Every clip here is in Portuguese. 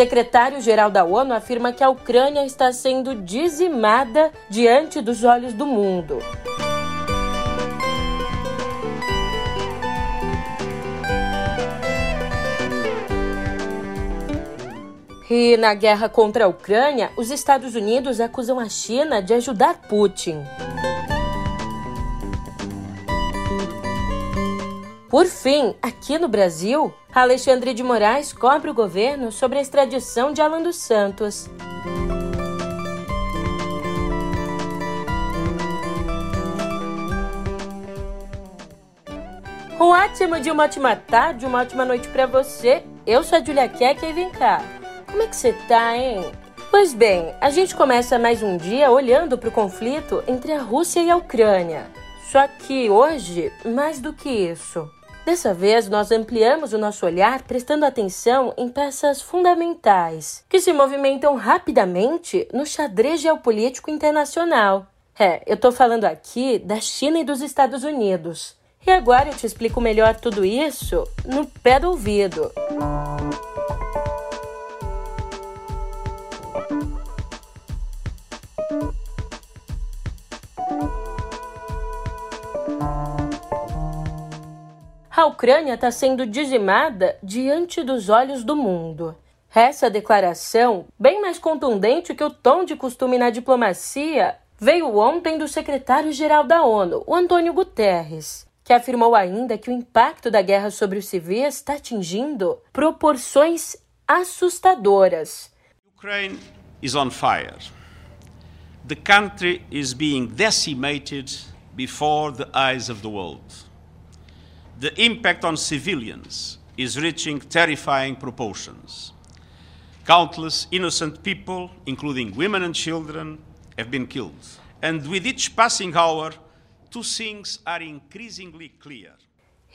secretário-geral da ONU afirma que a Ucrânia está sendo dizimada diante dos olhos do mundo. E na guerra contra a Ucrânia, os Estados Unidos acusam a China de ajudar Putin. Por fim, aqui no Brasil, Alexandre de Moraes cobre o governo sobre a extradição de Alan dos Santos. Um ótimo dia, uma ótima tarde, uma ótima noite para você. Eu sou a Julia Keck e vem cá. Como é que você tá, hein? Pois bem, a gente começa mais um dia olhando para o conflito entre a Rússia e a Ucrânia. Só que hoje, mais do que isso. Dessa vez, nós ampliamos o nosso olhar prestando atenção em peças fundamentais que se movimentam rapidamente no xadrez geopolítico internacional. É, eu tô falando aqui da China e dos Estados Unidos. E agora eu te explico melhor tudo isso no pé do ouvido. Música A Ucrânia está sendo dizimada diante dos olhos do mundo. Essa declaração, bem mais contundente que o tom de costume na diplomacia, veio ontem do secretário-geral da ONU, o Antônio Guterres, que afirmou ainda que o impacto da guerra sobre os civis está atingindo proporções assustadoras. Ukraine is on fire. The country is being decimated before the eyes of the world the impact on civilians is reaching terrifying proportions. Countless innocent people, including women and children, have been killed. And with each passing hour, two things are increasingly clear.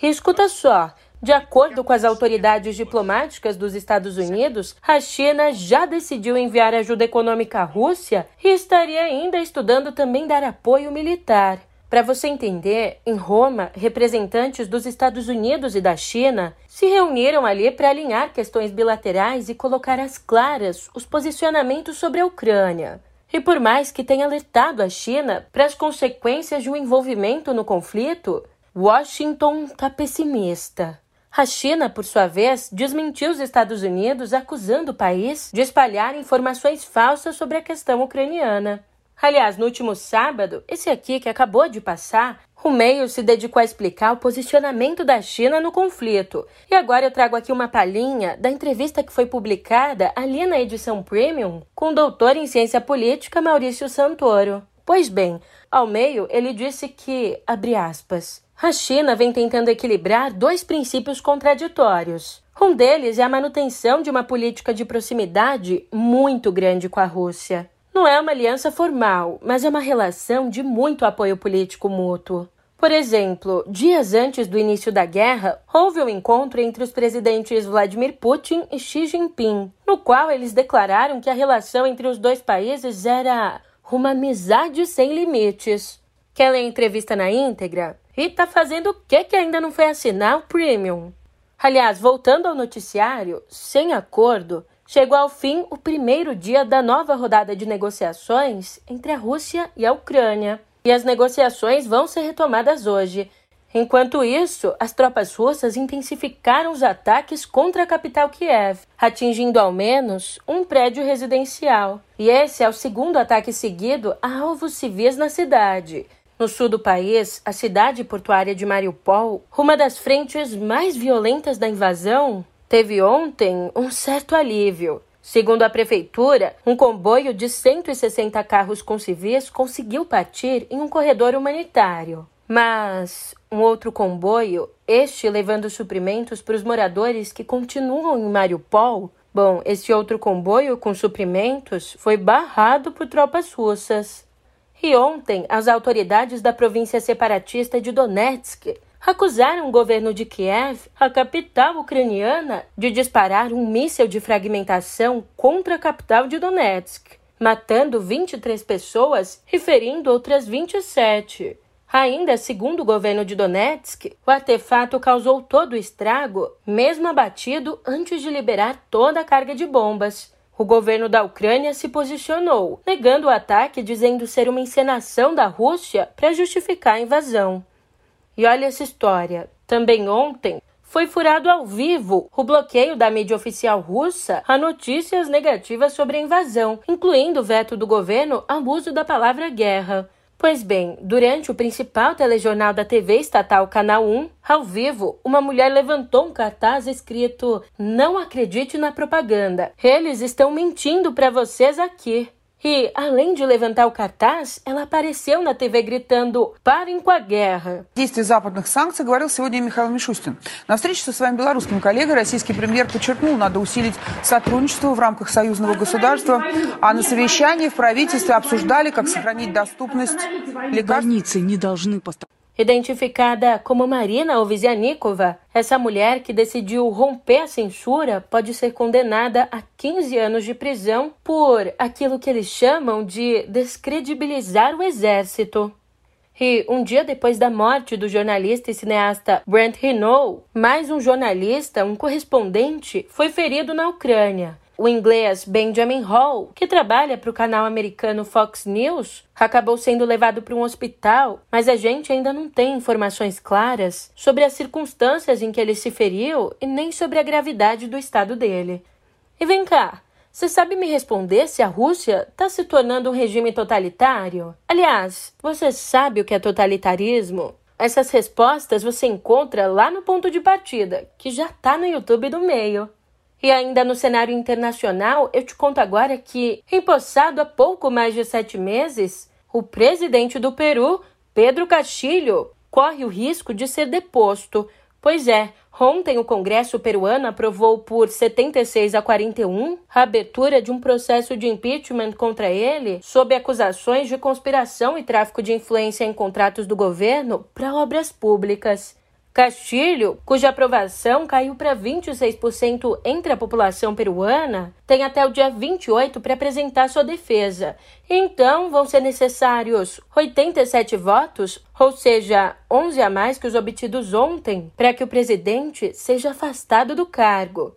Escuta só, de acordo com as autoridades diplomáticas dos Estados Unidos, a China já decidiu enviar ajuda econômica à Rússia e estaria ainda estudando também dar apoio militar. Para você entender, em Roma, representantes dos Estados Unidos e da China se reuniram ali para alinhar questões bilaterais e colocar às claras os posicionamentos sobre a Ucrânia. E por mais que tenha alertado a China para as consequências de um envolvimento no conflito, Washington está pessimista. A China, por sua vez, desmentiu os Estados Unidos, acusando o país de espalhar informações falsas sobre a questão ucraniana. Aliás, no último sábado, esse aqui que acabou de passar, o meio se dedicou a explicar o posicionamento da China no conflito. E agora eu trago aqui uma palhinha da entrevista que foi publicada ali na edição Premium com o doutor em ciência política Maurício Santoro. Pois bem, ao meio ele disse que, abre aspas, a China vem tentando equilibrar dois princípios contraditórios. Um deles é a manutenção de uma política de proximidade muito grande com a Rússia. Não é uma aliança formal, mas é uma relação de muito apoio político mútuo. Por exemplo, dias antes do início da guerra, houve um encontro entre os presidentes Vladimir Putin e Xi Jinping, no qual eles declararam que a relação entre os dois países era uma amizade sem limites. Quer ler a entrevista na íntegra? E tá fazendo o que que ainda não foi assinar o Premium? Aliás, voltando ao noticiário, sem acordo, Chegou ao fim o primeiro dia da nova rodada de negociações entre a Rússia e a Ucrânia. E as negociações vão ser retomadas hoje. Enquanto isso, as tropas russas intensificaram os ataques contra a capital Kiev, atingindo ao menos um prédio residencial. E esse é o segundo ataque seguido a alvos civis na cidade. No sul do país, a cidade portuária de Mariupol, uma das frentes mais violentas da invasão, teve ontem um certo alívio. Segundo a prefeitura, um comboio de 160 carros com civis conseguiu partir em um corredor humanitário. Mas um outro comboio, este levando suprimentos para os moradores que continuam em Mariupol, bom, esse outro comboio com suprimentos foi barrado por tropas russas. E ontem, as autoridades da província separatista de Donetsk acusaram o governo de Kiev, a capital ucraniana, de disparar um míssil de fragmentação contra a capital de Donetsk, matando 23 pessoas e ferindo outras 27. Ainda segundo o governo de Donetsk, o artefato causou todo o estrago, mesmo abatido antes de liberar toda a carga de bombas. O governo da Ucrânia se posicionou, negando o ataque, dizendo ser uma encenação da Rússia para justificar a invasão. E olha essa história. Também ontem foi furado ao vivo o bloqueio da mídia oficial russa a notícias negativas sobre a invasão, incluindo o veto do governo ao uso da palavra guerra. Pois bem, durante o principal telejornal da TV estatal Canal 1, ao vivo, uma mulher levantou um cartaz escrito: Não acredite na propaganda. Eles estão mentindo para vocês aqui. E, além de levantar o cartaz, ela apareceu на ТВ гритando «Парень com a guerra». Действия западных санкций говорил сегодня Михаил Мишустин. На встрече со своим белорусским коллегой российский премьер подчеркнул, надо усилить сотрудничество в рамках союзного государства, а на совещании в правительстве обсуждали, как сохранить доступность лекарств. Больницы не должны пострадать. Identificada como Marina Ovsianikova, essa mulher que decidiu romper a censura pode ser condenada a 15 anos de prisão por aquilo que eles chamam de descredibilizar o exército. E um dia depois da morte do jornalista e cineasta Brent Renault, mais um jornalista, um correspondente, foi ferido na Ucrânia. O inglês Benjamin Hall, que trabalha para o canal americano Fox News, acabou sendo levado para um hospital, mas a gente ainda não tem informações claras sobre as circunstâncias em que ele se feriu e nem sobre a gravidade do estado dele. E vem cá, você sabe me responder se a Rússia está se tornando um regime totalitário? Aliás, você sabe o que é totalitarismo? Essas respostas você encontra lá no ponto de partida, que já está no YouTube do meio. E ainda no cenário internacional, eu te conto agora que, empossado há pouco mais de sete meses, o presidente do Peru, Pedro Castilho, corre o risco de ser deposto. Pois é, ontem o Congresso peruano aprovou por 76 a 41 a abertura de um processo de impeachment contra ele sob acusações de conspiração e tráfico de influência em contratos do governo para obras públicas. Castilho, cuja aprovação caiu para 26% entre a população peruana, tem até o dia 28 para apresentar sua defesa. Então, vão ser necessários 87 votos, ou seja, 11 a mais que os obtidos ontem, para que o presidente seja afastado do cargo.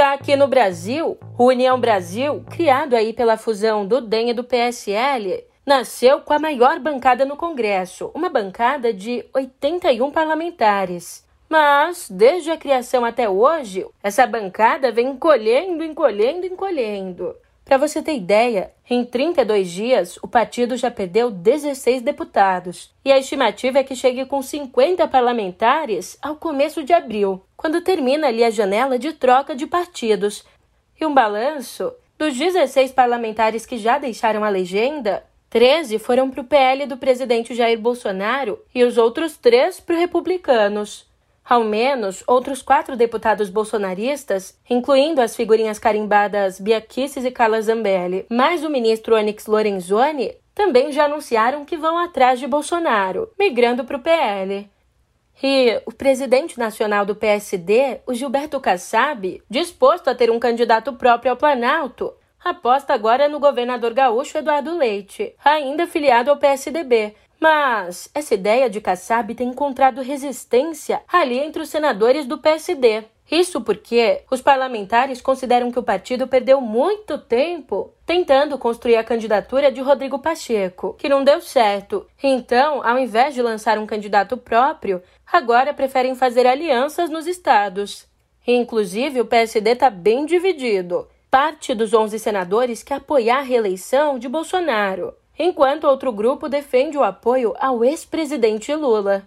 Já aqui no Brasil, o União Brasil, criado aí pela fusão do DEM e do PSL, nasceu com a maior bancada no Congresso, uma bancada de 81 parlamentares. Mas, desde a criação até hoje, essa bancada vem encolhendo, encolhendo, encolhendo. Para você ter ideia, em 32 dias, o partido já perdeu 16 deputados. E a estimativa é que chegue com 50 parlamentares ao começo de abril, quando termina ali a janela de troca de partidos. E um balanço: dos 16 parlamentares que já deixaram a legenda, 13 foram para o PL do presidente Jair Bolsonaro e os outros três para os republicanos. Ao menos, outros quatro deputados bolsonaristas, incluindo as figurinhas carimbadas Bia Kicis e Carla Zambelli, mais o ministro Onyx Lorenzoni, também já anunciaram que vão atrás de Bolsonaro, migrando para o PL. E o presidente nacional do PSD, o Gilberto Kassab, disposto a ter um candidato próprio ao Planalto, aposta agora no governador gaúcho Eduardo Leite, ainda filiado ao PSDB, mas essa ideia de Kassab tem encontrado resistência ali entre os senadores do PSD. Isso porque os parlamentares consideram que o partido perdeu muito tempo tentando construir a candidatura de Rodrigo Pacheco, que não deu certo. Então, ao invés de lançar um candidato próprio, agora preferem fazer alianças nos estados. Inclusive, o PSD está bem dividido. Parte dos 11 senadores quer apoiar a reeleição de Bolsonaro enquanto outro grupo defende o apoio ao ex-presidente Lula.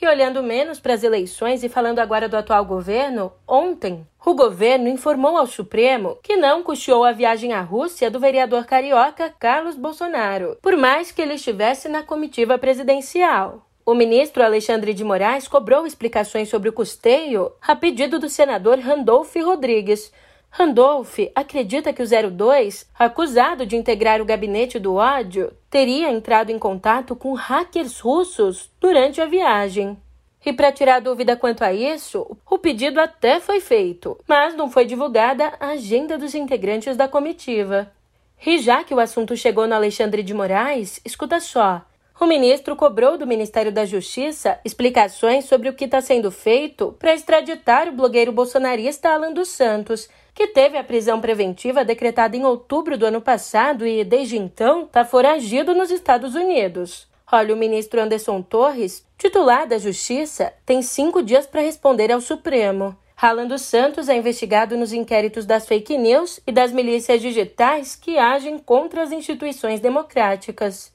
E olhando menos para as eleições e falando agora do atual governo, ontem o governo informou ao Supremo que não custeou a viagem à Rússia do vereador carioca Carlos Bolsonaro, por mais que ele estivesse na comitiva presidencial. O ministro Alexandre de Moraes cobrou explicações sobre o custeio a pedido do senador Randolph Rodrigues, Randolph acredita que o 02, acusado de integrar o gabinete do ódio, teria entrado em contato com hackers russos durante a viagem. E para tirar dúvida quanto a isso, o pedido até foi feito, mas não foi divulgada a agenda dos integrantes da comitiva. E já que o assunto chegou no Alexandre de Moraes, escuta só. O ministro cobrou do Ministério da Justiça explicações sobre o que está sendo feito para extraditar o blogueiro bolsonarista Alan dos Santos, que teve a prisão preventiva decretada em outubro do ano passado e, desde então, está foragido nos Estados Unidos. Olha, o ministro Anderson Torres, titular da Justiça, tem cinco dias para responder ao Supremo. Alan dos Santos é investigado nos inquéritos das fake news e das milícias digitais que agem contra as instituições democráticas.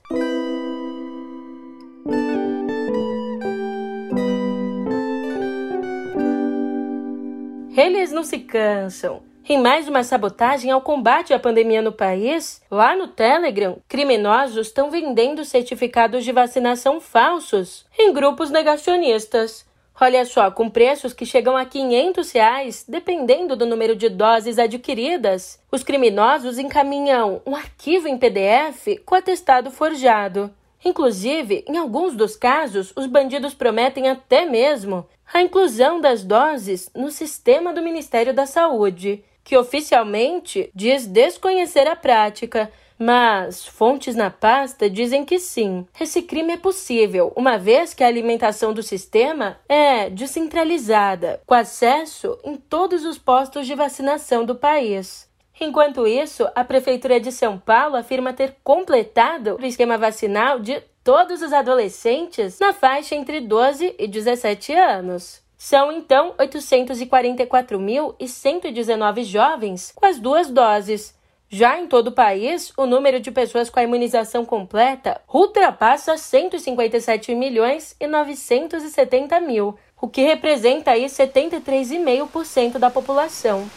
Eles não se cansam. Em mais uma sabotagem ao combate à pandemia no país, lá no Telegram, criminosos estão vendendo certificados de vacinação falsos em grupos negacionistas. Olha só, com preços que chegam a 500 reais, dependendo do número de doses adquiridas, os criminosos encaminham um arquivo em PDF com atestado forjado. Inclusive, em alguns dos casos, os bandidos prometem até mesmo a inclusão das doses no sistema do Ministério da Saúde que oficialmente diz desconhecer a prática, mas fontes na pasta dizem que sim. Esse crime é possível, uma vez que a alimentação do sistema é descentralizada, com acesso em todos os postos de vacinação do país. Enquanto isso, a Prefeitura de São Paulo afirma ter completado o esquema vacinal de todos os adolescentes na faixa entre 12 e 17 anos. São então 844.119 jovens com as duas doses. Já em todo o país, o número de pessoas com a imunização completa ultrapassa 157 milhões e 970 mil, o que representa aí 73,5% da população.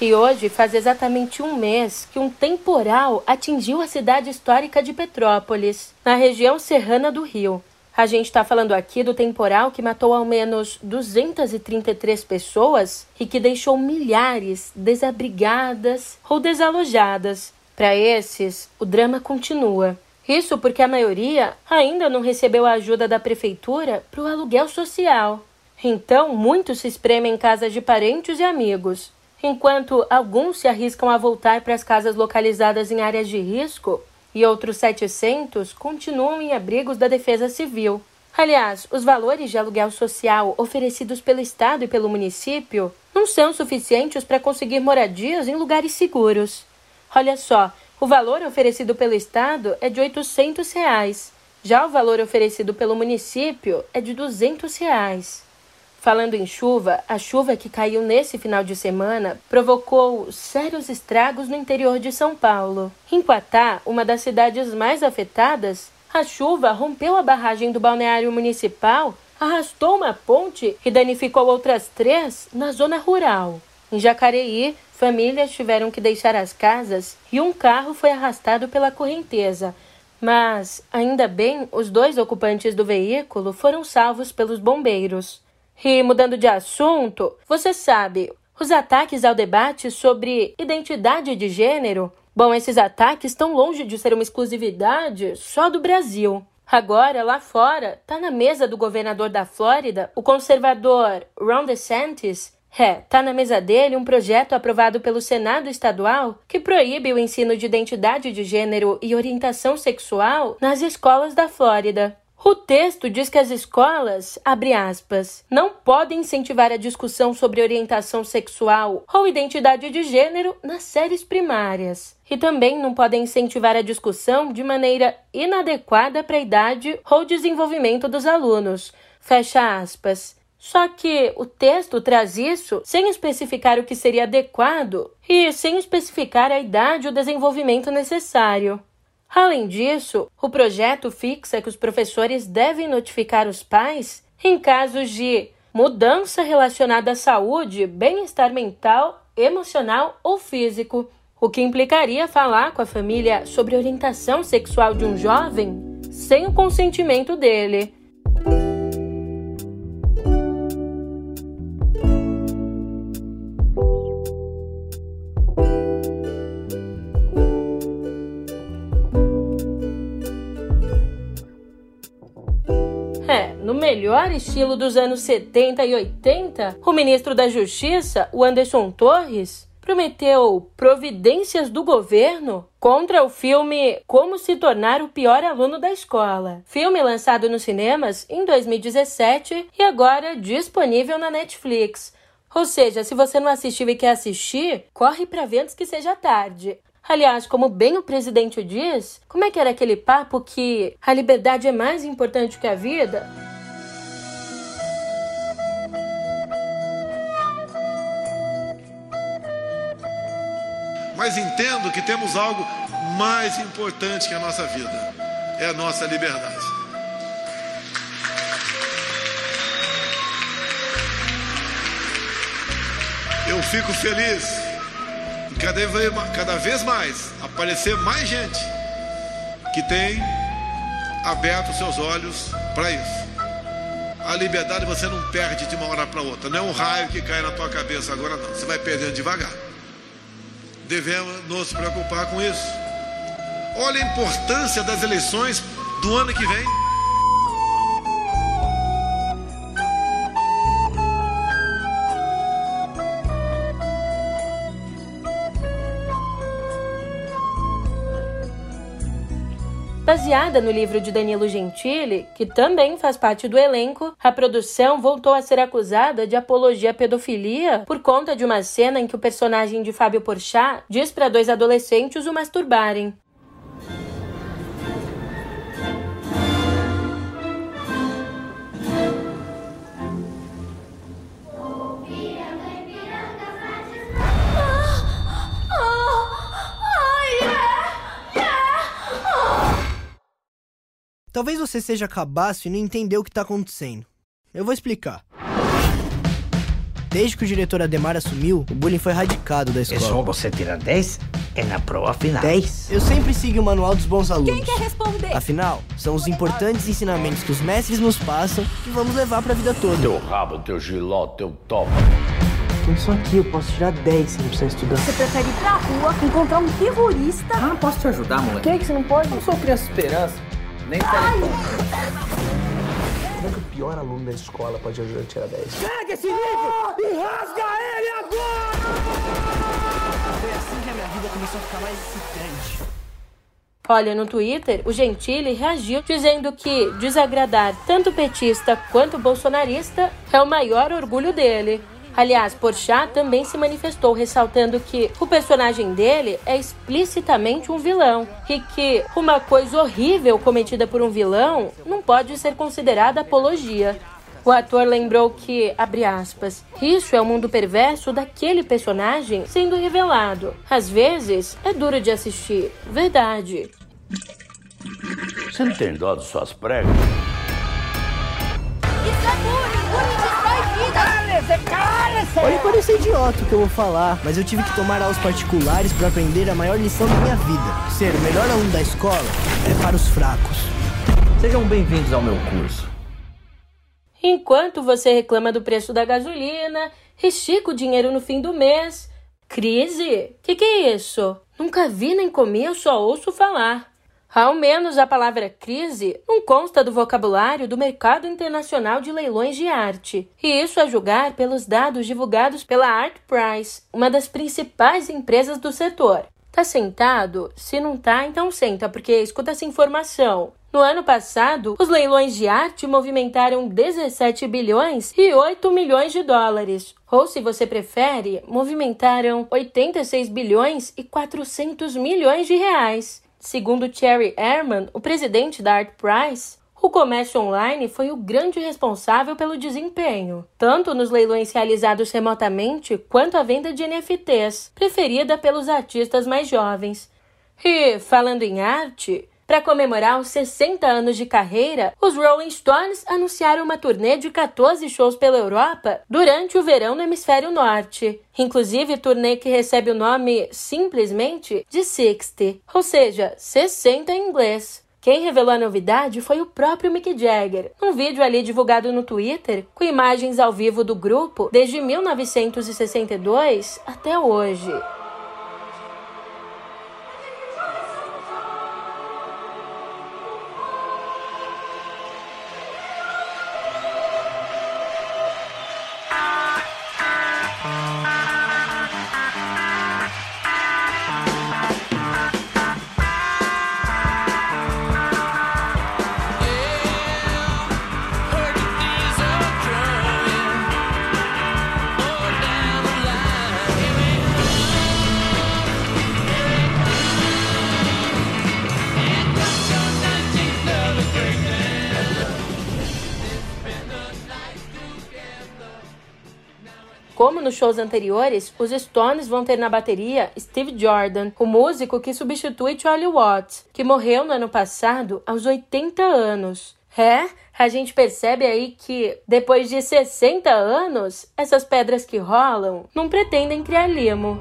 E hoje faz exatamente um mês que um temporal atingiu a cidade histórica de Petrópolis, na região serrana do Rio. A gente está falando aqui do temporal que matou ao menos 233 pessoas e que deixou milhares desabrigadas ou desalojadas. Para esses, o drama continua. Isso porque a maioria ainda não recebeu a ajuda da prefeitura para o aluguel social. Então, muitos se espremem em casas de parentes e amigos. Enquanto alguns se arriscam a voltar para as casas localizadas em áreas de risco e outros 700 continuam em abrigos da Defesa Civil. Aliás, os valores de aluguel social oferecidos pelo Estado e pelo município não são suficientes para conseguir moradias em lugares seguros. Olha só, o valor oferecido pelo Estado é de 800 reais. já o valor oferecido pelo município é de 200 reais. Falando em chuva, a chuva que caiu nesse final de semana provocou sérios estragos no interior de São Paulo. Em Quatá, uma das cidades mais afetadas, a chuva rompeu a barragem do balneário municipal, arrastou uma ponte e danificou outras três na zona rural. Em Jacareí, famílias tiveram que deixar as casas e um carro foi arrastado pela correnteza. Mas, ainda bem, os dois ocupantes do veículo foram salvos pelos bombeiros. E mudando de assunto, você sabe, os ataques ao debate sobre identidade de gênero, bom, esses ataques estão longe de ser uma exclusividade só do Brasil. Agora, lá fora, tá na mesa do governador da Flórida, o conservador Ron DeSantis. É, tá na mesa dele um projeto aprovado pelo Senado estadual que proíbe o ensino de identidade de gênero e orientação sexual nas escolas da Flórida. O texto diz que as escolas, abre aspas, não podem incentivar a discussão sobre orientação sexual ou identidade de gênero nas séries primárias. E também não podem incentivar a discussão de maneira inadequada para a idade ou desenvolvimento dos alunos. Fecha aspas. Só que o texto traz isso sem especificar o que seria adequado e sem especificar a idade ou desenvolvimento necessário. Além disso, o projeto fixa que os professores devem notificar os pais em casos de mudança relacionada à saúde, bem-estar mental, emocional ou físico, o que implicaria falar com a família sobre orientação sexual de um jovem sem o consentimento dele. Melhor estilo dos anos 70 e 80, o ministro da Justiça, o Anderson Torres, prometeu providências do governo contra o filme Como se tornar o pior aluno da escola. Filme lançado nos cinemas em 2017 e agora disponível na Netflix. Ou seja, se você não assistiu e quer assistir, corre para ver antes que seja tarde. Aliás, como bem o presidente diz, como é que era aquele papo que a liberdade é mais importante que a vida? Mas entendo que temos algo mais importante que a nossa vida: é a nossa liberdade. Eu fico feliz cada vez, mais aparecer mais gente que tem aberto seus olhos para isso. A liberdade você não perde de uma hora para outra, não é um raio que cai na tua cabeça agora não, você vai perdendo devagar. Devemos nos preocupar com isso. Olha a importância das eleições do ano que vem. Baseada no livro de Danilo Gentili, que também faz parte do elenco, a produção voltou a ser acusada de apologia à pedofilia por conta de uma cena em que o personagem de Fábio Porchat diz para dois adolescentes o masturbarem. Talvez você seja cabaço e não entendeu o que tá acontecendo. Eu vou explicar. Desde que o diretor Ademar assumiu, o bullying foi radicado da escola. É só você tirar 10 é na prova final. 10? Eu sempre sigo o manual dos bons alunos. Quem quer responder? Afinal, são os importantes ensinamentos que os mestres nos passam que vamos levar pra vida toda. Teu rabo, teu giló, teu topa. Com isso aqui eu posso tirar 10 se não precisar estudar. Você prefere ir pra rua, encontrar um terrorista? Ah, posso te ajudar, moleque? Por que, que você não pode? Eu sou criança esperança. Nem telecom. Como é que o pior aluno da escola pode ajudar a tirar 10? Pega esse livro e rasga ele agora! Foi assim que a minha vida começou a ficar mais excitante. Olha, no Twitter, o Gentili reagiu dizendo que desagradar tanto petista quanto bolsonarista é o maior orgulho dele. Aliás, Porchat também se manifestou ressaltando que o personagem dele é explicitamente um vilão e que uma coisa horrível cometida por um vilão não pode ser considerada apologia. O ator lembrou que, abre aspas, isso é o mundo perverso daquele personagem sendo revelado. Às vezes, é duro de assistir. Verdade. Você não tem dó de suas pregas? Pode parecer idiota o que eu vou falar, mas eu tive que tomar aulas particulares para aprender a maior lição da minha vida. Ser o melhor aluno da escola é para os fracos. Sejam bem-vindos ao meu curso. Enquanto você reclama do preço da gasolina, estica o dinheiro no fim do mês. Crise? Que que é isso? Nunca vi nem comi, eu só ouço falar. Ao menos a palavra crise não consta do vocabulário do mercado internacional de leilões de arte. E isso a julgar pelos dados divulgados pela Art Price, uma das principais empresas do setor. Tá sentado? Se não tá, então senta, porque escuta essa informação. No ano passado, os leilões de arte movimentaram 17 bilhões e 8 milhões de dólares. Ou, se você prefere, movimentaram 86 bilhões e 400 milhões de reais. Segundo Thierry Ehrman, o presidente da Art Price, o comércio online foi o grande responsável pelo desempenho, tanto nos leilões realizados remotamente quanto a venda de NFTs, preferida pelos artistas mais jovens. E, falando em arte, para comemorar os 60 anos de carreira, os Rolling Stones anunciaram uma turnê de 14 shows pela Europa durante o verão no hemisfério norte. Inclusive, turnê que recebe o nome simplesmente de 60, ou seja, 60 em inglês. Quem revelou a novidade foi o próprio Mick Jagger, num vídeo ali divulgado no Twitter, com imagens ao vivo do grupo desde 1962 até hoje. Nos shows anteriores, os Stones vão ter na bateria Steve Jordan, o músico que substitui Charlie Watts, que morreu no ano passado aos 80 anos. É, a gente percebe aí que depois de 60 anos, essas pedras que rolam não pretendem criar limo.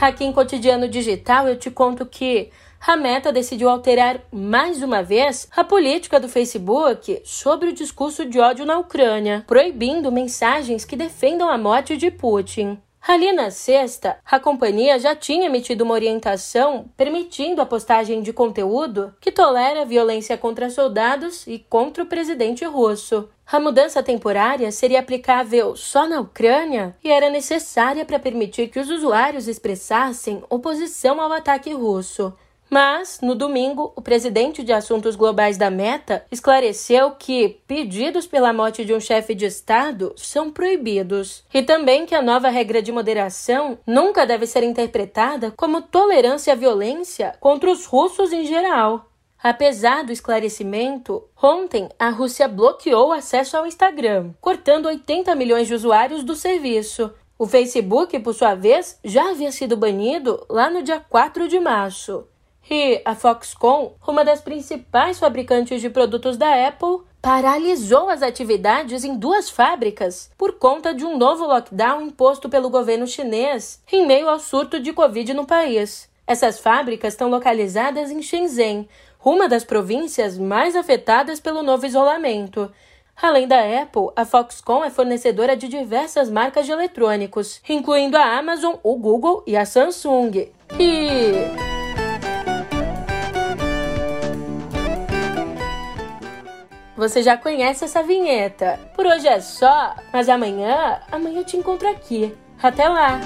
Aqui em Cotidiano Digital eu te conto que a Meta decidiu alterar mais uma vez a política do Facebook sobre o discurso de ódio na Ucrânia, proibindo mensagens que defendam a morte de Putin. Ali na sexta, a companhia já tinha emitido uma orientação permitindo a postagem de conteúdo que tolera violência contra soldados e contra o presidente russo. A mudança temporária seria aplicável só na Ucrânia e era necessária para permitir que os usuários expressassem oposição ao ataque russo. Mas, no domingo, o presidente de assuntos globais da Meta esclareceu que pedidos pela morte de um chefe de Estado são proibidos e também que a nova regra de moderação nunca deve ser interpretada como tolerância à violência contra os russos em geral. Apesar do esclarecimento, ontem a Rússia bloqueou o acesso ao Instagram, cortando 80 milhões de usuários do serviço. O Facebook, por sua vez, já havia sido banido lá no dia 4 de março. E a Foxconn, uma das principais fabricantes de produtos da Apple, paralisou as atividades em duas fábricas por conta de um novo lockdown imposto pelo governo chinês em meio ao surto de Covid no país. Essas fábricas estão localizadas em Shenzhen, uma das províncias mais afetadas pelo novo isolamento. Além da Apple, a Foxconn é fornecedora de diversas marcas de eletrônicos, incluindo a Amazon, o Google e a Samsung. E Você já conhece essa vinheta. Por hoje é só, mas amanhã, amanhã eu te encontro aqui. Até lá!